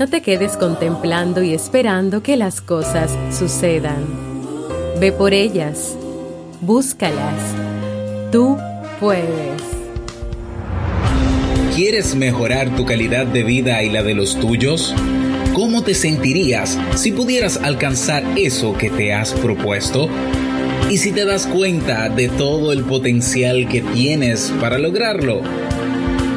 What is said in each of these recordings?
No te quedes contemplando y esperando que las cosas sucedan. Ve por ellas, búscalas. Tú puedes. ¿Quieres mejorar tu calidad de vida y la de los tuyos? ¿Cómo te sentirías si pudieras alcanzar eso que te has propuesto? ¿Y si te das cuenta de todo el potencial que tienes para lograrlo?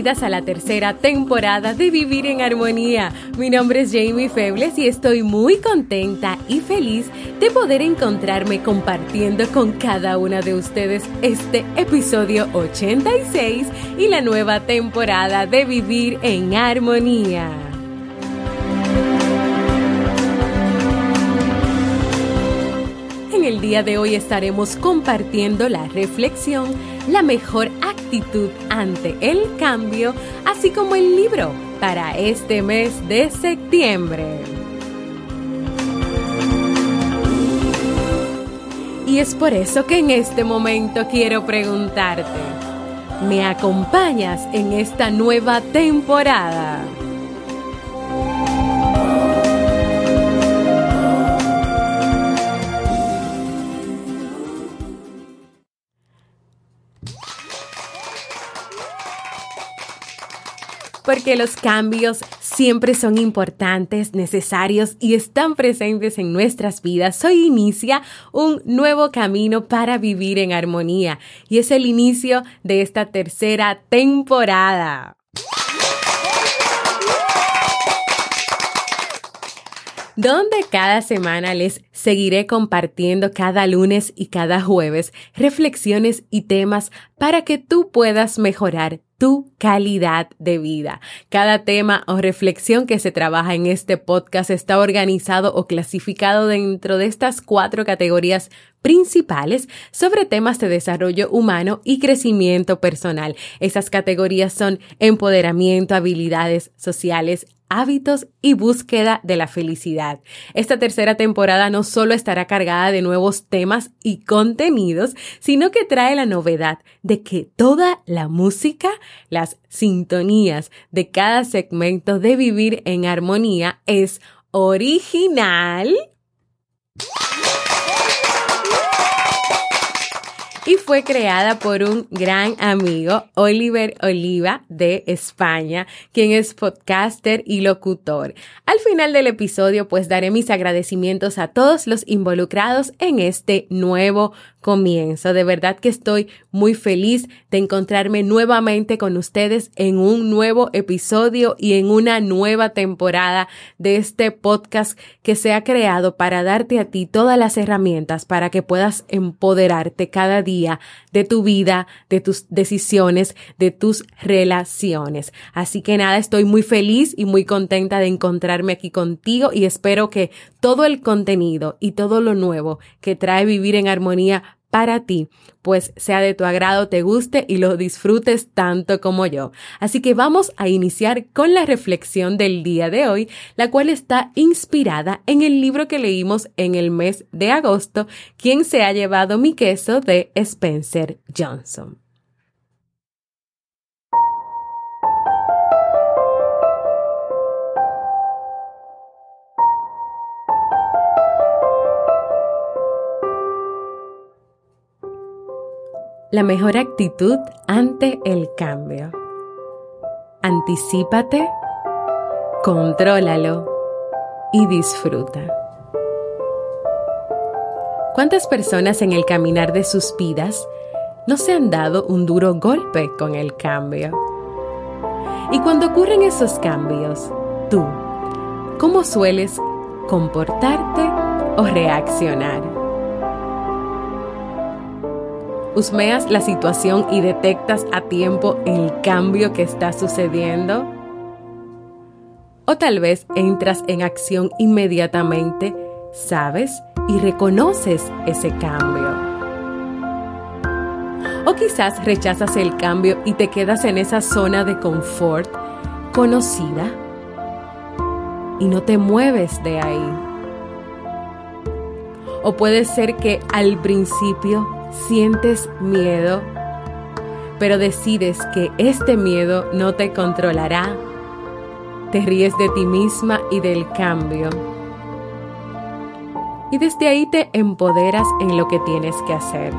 Bienvenidas a la tercera temporada de Vivir en Armonía. Mi nombre es Jamie Febles y estoy muy contenta y feliz de poder encontrarme compartiendo con cada una de ustedes este episodio 86 y la nueva temporada de Vivir en Armonía. En el día de hoy estaremos compartiendo la reflexión La mejor actitud ante el cambio, así como el libro para este mes de septiembre. Y es por eso que en este momento quiero preguntarte, ¿me acompañas en esta nueva temporada? Porque los cambios siempre son importantes, necesarios y están presentes en nuestras vidas. Hoy inicia un nuevo camino para vivir en armonía y es el inicio de esta tercera temporada. donde cada semana les seguiré compartiendo cada lunes y cada jueves reflexiones y temas para que tú puedas mejorar tu calidad de vida. Cada tema o reflexión que se trabaja en este podcast está organizado o clasificado dentro de estas cuatro categorías principales sobre temas de desarrollo humano y crecimiento personal. Esas categorías son empoderamiento, habilidades sociales, hábitos y búsqueda de la felicidad. Esta tercera temporada no solo estará cargada de nuevos temas y contenidos, sino que trae la novedad de que toda la música, las sintonías de cada segmento de Vivir en Armonía es original y fue creada por un gran amigo, Oliver Oliva de España, quien es podcaster y locutor. Al final del episodio pues daré mis agradecimientos a todos los involucrados en este nuevo comienzo. De verdad que estoy muy feliz de encontrarme nuevamente con ustedes en un nuevo episodio y en una nueva temporada de este podcast que se ha creado para darte a ti todas las herramientas para que puedas empoderarte cada día de tu vida, de tus decisiones, de tus relaciones. Así que nada, estoy muy feliz y muy contenta de encontrarme aquí contigo y espero que todo el contenido y todo lo nuevo que trae vivir en armonía para ti, pues sea de tu agrado, te guste y lo disfrutes tanto como yo. Así que vamos a iniciar con la reflexión del día de hoy, la cual está inspirada en el libro que leímos en el mes de agosto, Quien se ha llevado mi queso de Spencer Johnson. La mejor actitud ante el cambio. Anticípate, contrólalo y disfruta. ¿Cuántas personas en el caminar de sus vidas no se han dado un duro golpe con el cambio? Y cuando ocurren esos cambios, tú, ¿cómo sueles comportarte o reaccionar? ¿Husmeas la situación y detectas a tiempo el cambio que está sucediendo? O tal vez entras en acción inmediatamente, sabes y reconoces ese cambio. O quizás rechazas el cambio y te quedas en esa zona de confort conocida y no te mueves de ahí. O puede ser que al principio sientes miedo, pero decides que este miedo no te controlará. Te ríes de ti misma y del cambio. Y desde ahí te empoderas en lo que tienes que hacer.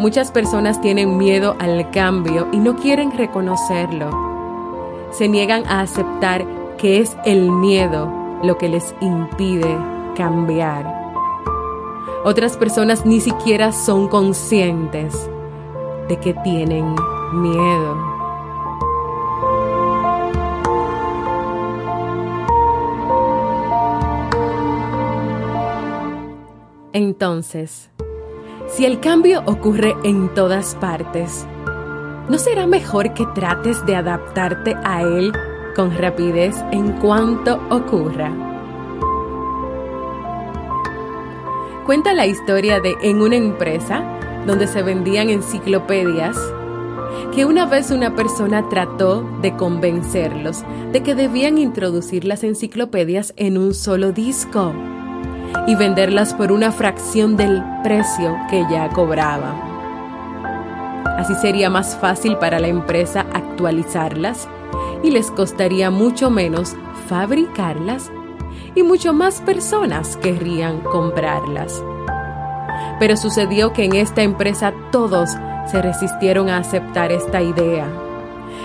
Muchas personas tienen miedo al cambio y no quieren reconocerlo. Se niegan a aceptar que es el miedo lo que les impide cambiar. Otras personas ni siquiera son conscientes de que tienen miedo. Entonces, si el cambio ocurre en todas partes, ¿no será mejor que trates de adaptarte a él con rapidez en cuanto ocurra. Cuenta la historia de en una empresa donde se vendían enciclopedias que una vez una persona trató de convencerlos de que debían introducir las enciclopedias en un solo disco y venderlas por una fracción del precio que ya cobraban. Así sería más fácil para la empresa actualizarlas y les costaría mucho menos fabricarlas y mucho más personas querrían comprarlas. Pero sucedió que en esta empresa todos se resistieron a aceptar esta idea.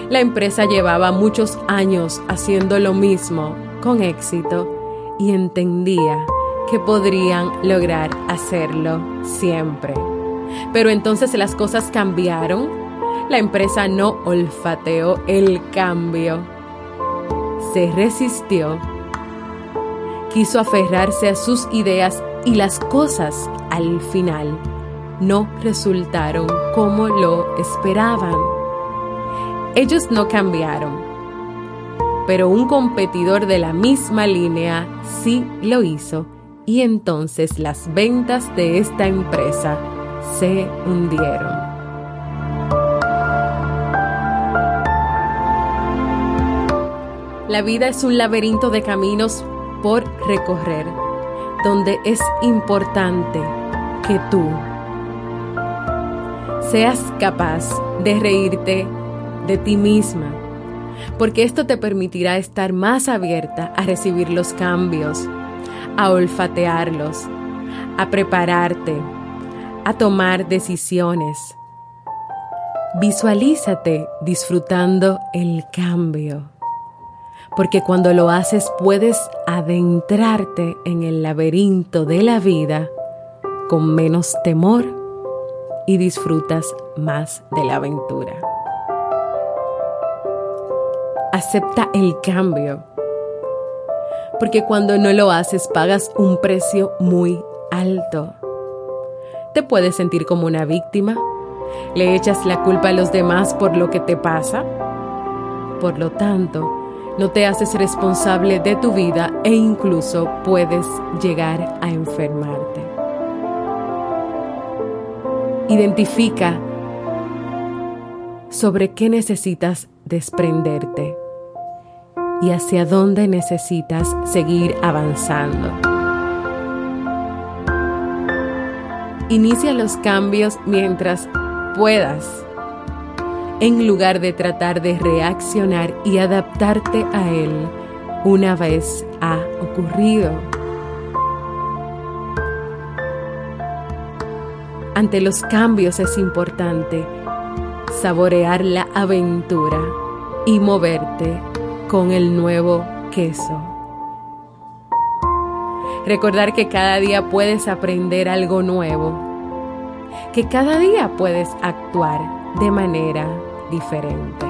La empresa llevaba muchos años haciendo lo mismo con éxito y entendía que podrían lograr hacerlo siempre. Pero entonces las cosas cambiaron la empresa no olfateó el cambio. Se resistió. Quiso aferrarse a sus ideas y las cosas al final no resultaron como lo esperaban. Ellos no cambiaron, pero un competidor de la misma línea sí lo hizo y entonces las ventas de esta empresa se hundieron. La vida es un laberinto de caminos por recorrer, donde es importante que tú seas capaz de reírte de ti misma, porque esto te permitirá estar más abierta a recibir los cambios, a olfatearlos, a prepararte, a tomar decisiones. Visualízate disfrutando el cambio porque cuando lo haces puedes adentrarte en el laberinto de la vida con menos temor y disfrutas más de la aventura. Acepta el cambio, porque cuando no lo haces pagas un precio muy alto. Te puedes sentir como una víctima, le echas la culpa a los demás por lo que te pasa. Por lo tanto, no te haces responsable de tu vida e incluso puedes llegar a enfermarte. Identifica sobre qué necesitas desprenderte y hacia dónde necesitas seguir avanzando. Inicia los cambios mientras puedas en lugar de tratar de reaccionar y adaptarte a él una vez ha ocurrido. Ante los cambios es importante saborear la aventura y moverte con el nuevo queso. Recordar que cada día puedes aprender algo nuevo, que cada día puedes actuar de manera diferente.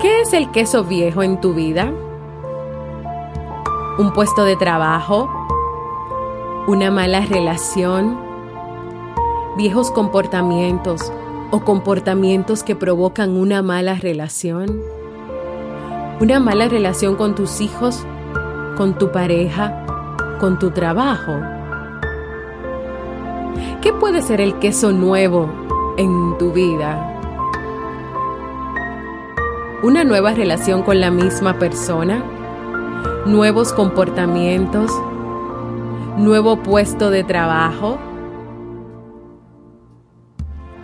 ¿Qué es el queso viejo en tu vida? ¿Un puesto de trabajo? ¿Una mala relación? ¿Viejos comportamientos o comportamientos que provocan una mala relación? ¿Una mala relación con tus hijos, con tu pareja, con tu trabajo? ¿Qué puede ser el queso nuevo en tu vida? ¿Una nueva relación con la misma persona? ¿Nuevos comportamientos? ¿Nuevo puesto de trabajo?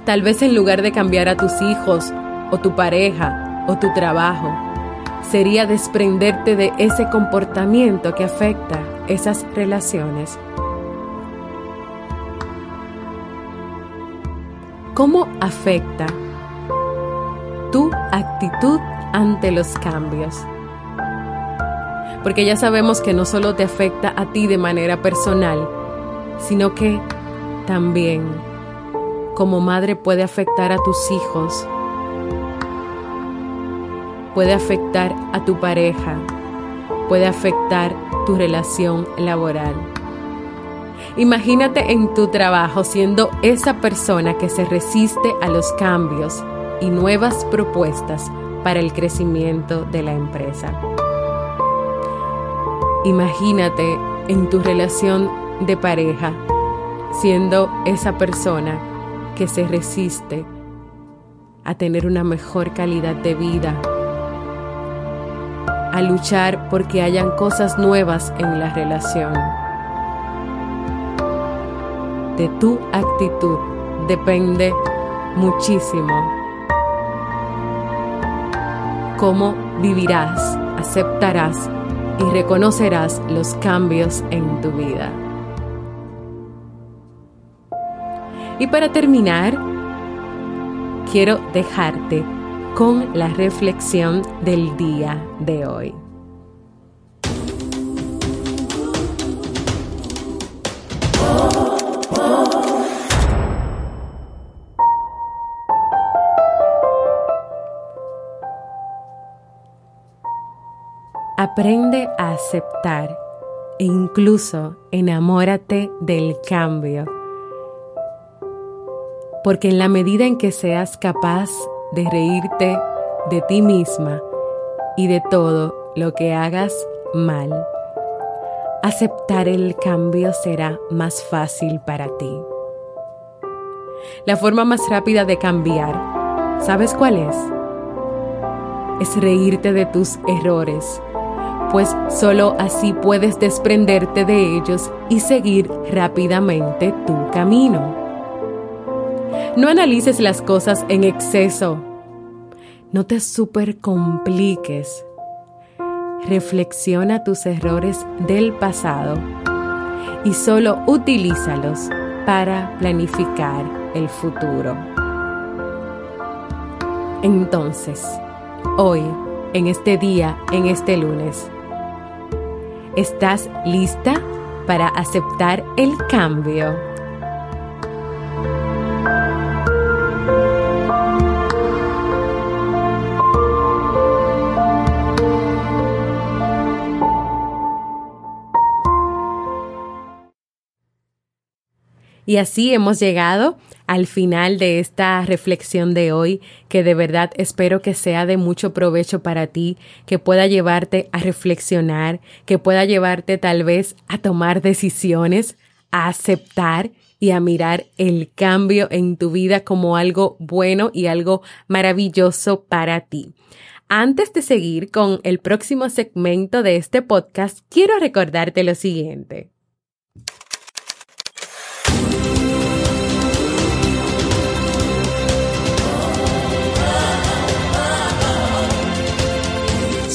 Tal vez en lugar de cambiar a tus hijos o tu pareja o tu trabajo, sería desprenderte de ese comportamiento que afecta esas relaciones. ¿Cómo afecta tu actitud ante los cambios? Porque ya sabemos que no solo te afecta a ti de manera personal, sino que también como madre puede afectar a tus hijos, puede afectar a tu pareja, puede afectar tu relación laboral. Imagínate en tu trabajo siendo esa persona que se resiste a los cambios y nuevas propuestas para el crecimiento de la empresa. Imagínate en tu relación de pareja siendo esa persona que se resiste a tener una mejor calidad de vida, a luchar porque hayan cosas nuevas en la relación. De tu actitud depende muchísimo cómo vivirás, aceptarás y reconocerás los cambios en tu vida. Y para terminar, quiero dejarte con la reflexión del día de hoy. Aprende a aceptar e incluso enamórate del cambio. Porque en la medida en que seas capaz de reírte de ti misma y de todo lo que hagas mal, aceptar el cambio será más fácil para ti. La forma más rápida de cambiar, ¿sabes cuál es? Es reírte de tus errores pues solo así puedes desprenderte de ellos y seguir rápidamente tu camino. No analices las cosas en exceso. No te supercompliques. Reflexiona tus errores del pasado y solo utilízalos para planificar el futuro. Entonces, hoy, en este día, en este lunes, ¿Estás lista para aceptar el cambio? Y así hemos llegado al final de esta reflexión de hoy, que de verdad espero que sea de mucho provecho para ti, que pueda llevarte a reflexionar, que pueda llevarte tal vez a tomar decisiones, a aceptar y a mirar el cambio en tu vida como algo bueno y algo maravilloso para ti. Antes de seguir con el próximo segmento de este podcast, quiero recordarte lo siguiente.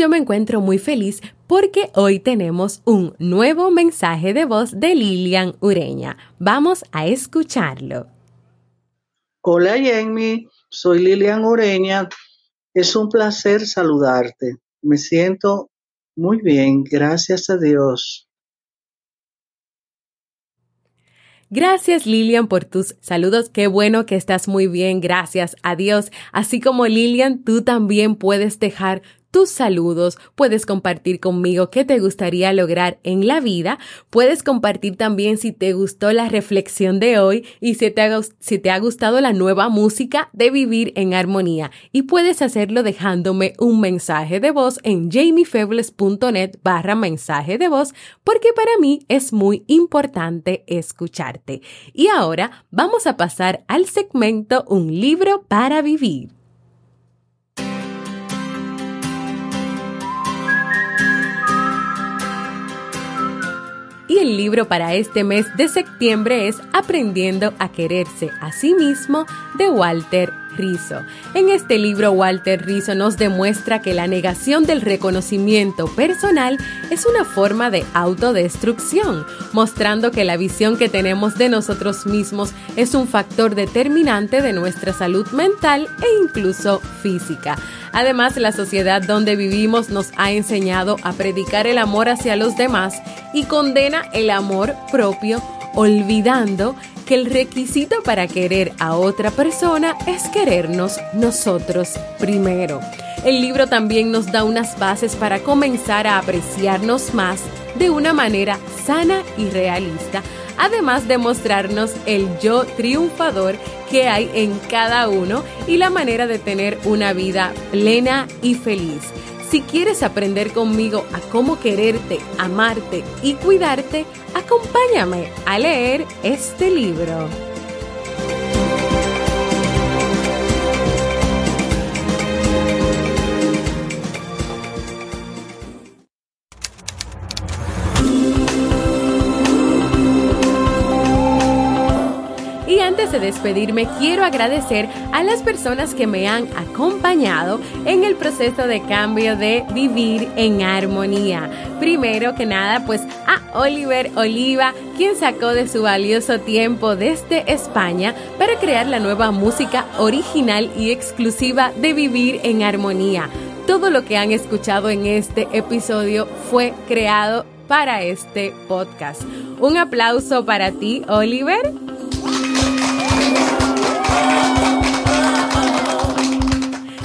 Yo me encuentro muy feliz porque hoy tenemos un nuevo mensaje de voz de Lilian Ureña. Vamos a escucharlo. Hola Jamie, soy Lilian Ureña. Es un placer saludarte. Me siento muy bien, gracias a Dios. Gracias Lilian por tus saludos. Qué bueno que estás muy bien. Gracias a Dios. Así como Lilian, tú también puedes dejar tus saludos, puedes compartir conmigo qué te gustaría lograr en la vida, puedes compartir también si te gustó la reflexión de hoy y si te ha, gustado la nueva música de Vivir en Armonía y puedes hacerlo dejándome un mensaje de voz en jamiefebles.net barra mensaje de voz porque para mí es muy importante escucharte. Y ahora vamos a pasar al segmento Un libro para vivir. El libro para este mes de septiembre es Aprendiendo a quererse a sí mismo de Walter Rizzo. En este libro, Walter Rizzo nos demuestra que la negación del reconocimiento personal es una forma de autodestrucción, mostrando que la visión que tenemos de nosotros mismos es un factor determinante de nuestra salud mental e incluso física. Además, la sociedad donde vivimos nos ha enseñado a predicar el amor hacia los demás y condena el amor propio, olvidando que el requisito para querer a otra persona es querernos nosotros primero. El libro también nos da unas bases para comenzar a apreciarnos más de una manera sana y realista, además de mostrarnos el yo triunfador que hay en cada uno y la manera de tener una vida plena y feliz. Si quieres aprender conmigo a cómo quererte, amarte y cuidarte, acompáñame a leer este libro. Antes de despedirme, quiero agradecer a las personas que me han acompañado en el proceso de cambio de vivir en armonía. Primero que nada, pues a Oliver Oliva, quien sacó de su valioso tiempo desde España para crear la nueva música original y exclusiva de Vivir en Armonía. Todo lo que han escuchado en este episodio fue creado para este podcast. Un aplauso para ti, Oliver.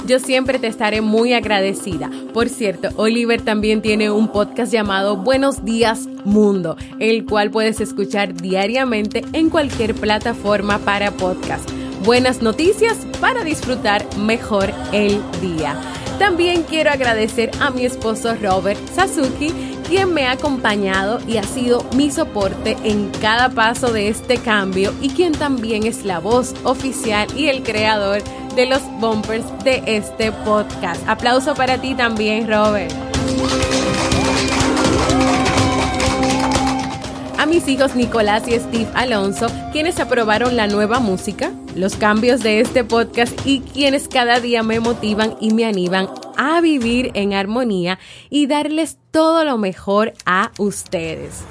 Yo siempre te estaré muy agradecida. Por cierto, Oliver también tiene un podcast llamado Buenos Días Mundo, el cual puedes escuchar diariamente en cualquier plataforma para podcast. Buenas noticias para disfrutar mejor el día. También quiero agradecer a mi esposo Robert Sasuki, quien me ha acompañado y ha sido mi soporte en cada paso de este cambio y quien también es la voz oficial y el creador de los bumpers de este podcast. Aplauso para ti también, Robert. A mis hijos Nicolás y Steve Alonso, quienes aprobaron la nueva música, los cambios de este podcast y quienes cada día me motivan y me animan a vivir en armonía y darles todo lo mejor a ustedes.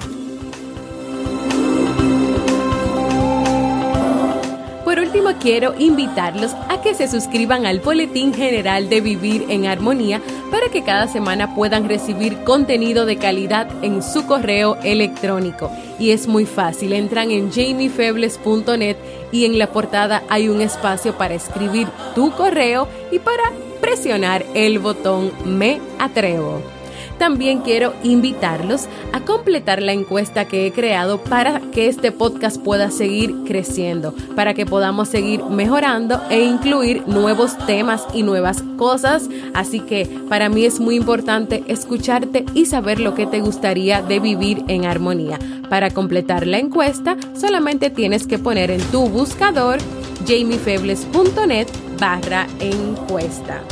Último, quiero invitarlos a que se suscriban al Boletín General de Vivir en Armonía para que cada semana puedan recibir contenido de calidad en su correo electrónico. Y es muy fácil, entran en jamiefebles.net y en la portada hay un espacio para escribir tu correo y para presionar el botón Me Atrevo. También quiero invitarlos a completar la encuesta que he creado para que este podcast pueda seguir creciendo, para que podamos seguir mejorando e incluir nuevos temas y nuevas cosas. Así que para mí es muy importante escucharte y saber lo que te gustaría de vivir en armonía. Para completar la encuesta, solamente tienes que poner en tu buscador jamiefebles.net barra encuesta.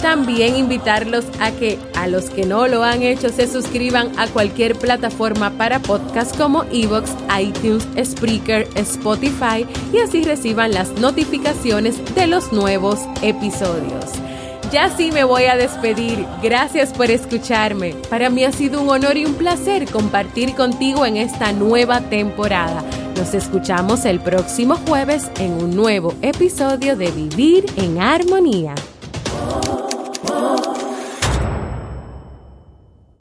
También invitarlos a que a los que no lo han hecho se suscriban a cualquier plataforma para podcast como Evox, iTunes, Spreaker, Spotify y así reciban las notificaciones de los nuevos episodios. Ya sí me voy a despedir. Gracias por escucharme. Para mí ha sido un honor y un placer compartir contigo en esta nueva temporada. Nos escuchamos el próximo jueves en un nuevo episodio de Vivir en Armonía.